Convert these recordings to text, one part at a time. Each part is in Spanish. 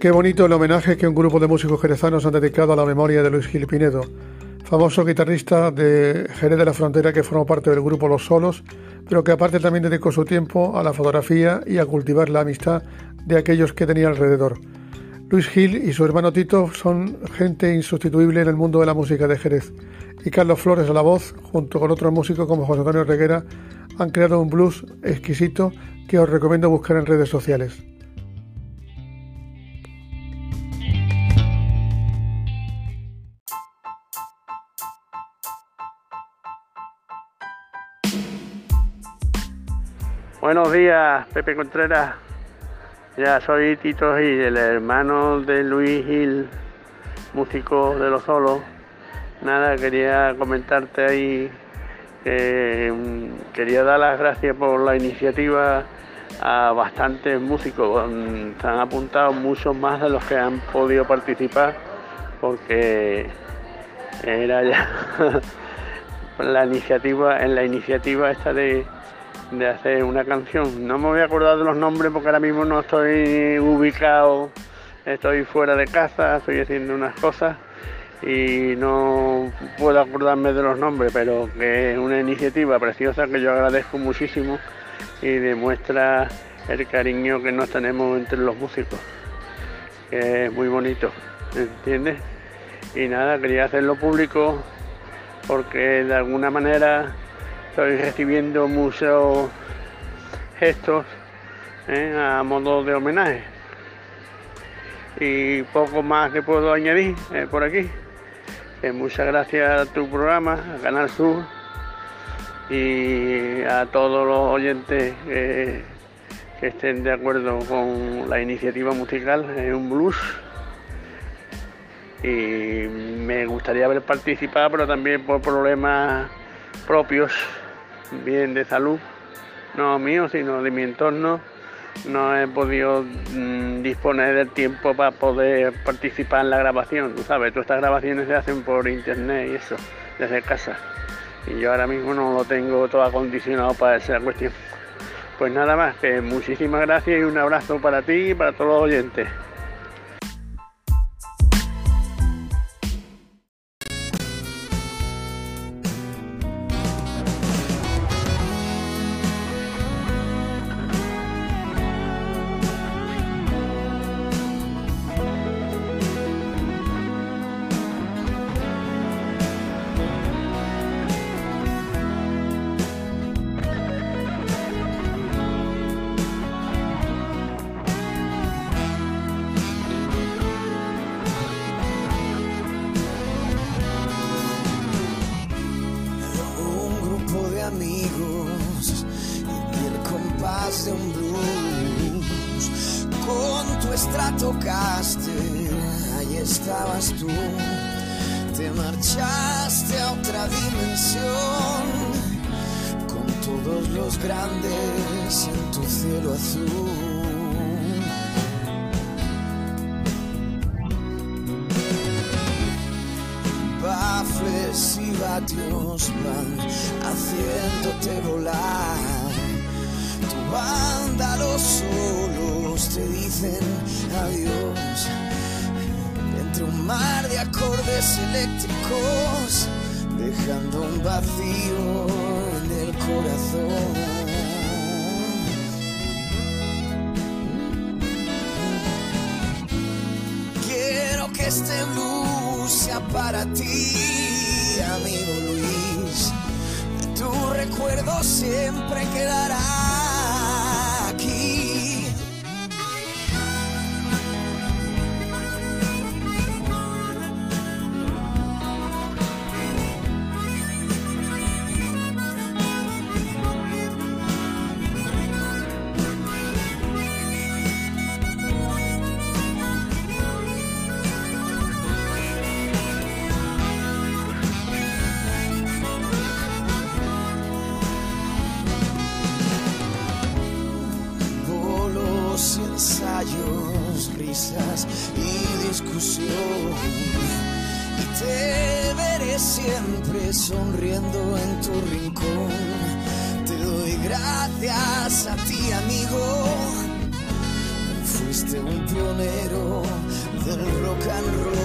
Qué bonito el homenaje que un grupo de músicos jerezanos han dedicado a la memoria de Luis Gil Pinedo, famoso guitarrista de Jerez de la Frontera que formó parte del grupo Los Solos, pero que aparte también dedicó su tiempo a la fotografía y a cultivar la amistad de aquellos que tenía alrededor. Luis Gil y su hermano Tito son gente insustituible en el mundo de la música de Jerez, y Carlos Flores a la voz, junto con otros músicos como José Antonio Reguera, han creado un blues exquisito que os recomiendo buscar en redes sociales. Buenos días, Pepe Contreras. Ya soy Tito Gil, el hermano de Luis Gil, músico de Los Solos. Nada, quería comentarte ahí que mm, quería dar las gracias por la iniciativa a bastantes músicos. Mm, se han apuntado muchos más de los que han podido participar porque era ya la iniciativa, en la iniciativa esta de de hacer una canción. No me voy a acordar de los nombres porque ahora mismo no estoy ubicado, estoy fuera de casa, estoy haciendo unas cosas y no puedo acordarme de los nombres, pero que es una iniciativa preciosa que yo agradezco muchísimo y demuestra el cariño que nos tenemos entre los músicos, que es muy bonito, ¿entiendes? Y nada, quería hacerlo público porque de alguna manera estoy recibiendo muchos gestos ¿eh? a modo de homenaje. Y poco más que puedo añadir eh, por aquí. muchas gracias a tu programa, a Canal Sur y a todos los oyentes que estén de acuerdo con la iniciativa musical en un blues. Y me gustaría haber participado, pero también por problemas propios bien de salud, no mío, sino de mi entorno, no he podido mm, disponer del tiempo para poder participar en la grabación. Tú sabes, todas estas grabaciones se hacen por internet y eso, desde casa. Y yo ahora mismo no lo tengo todo acondicionado para esa cuestión. Pues nada más, que muchísimas gracias y un abrazo para ti y para todos los oyentes. tocaste, ahí estabas tú. Te marchaste a otra dimensión con todos los grandes en tu cielo azul. bafles y vatios van haciéndote volar. Tu banda adiós. Entre un mar de acordes eléctricos, dejando un vacío en el corazón. Quiero que este blues sea para ti, amigo Luis. Tu recuerdo siempre quedará y te veré siempre sonriendo en tu rincón. Te doy gracias a ti, amigo. Fuiste un pionero del rock and roll.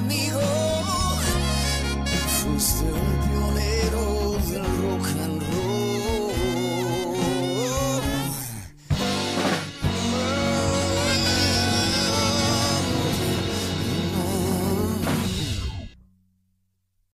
Amigo. Fuiste un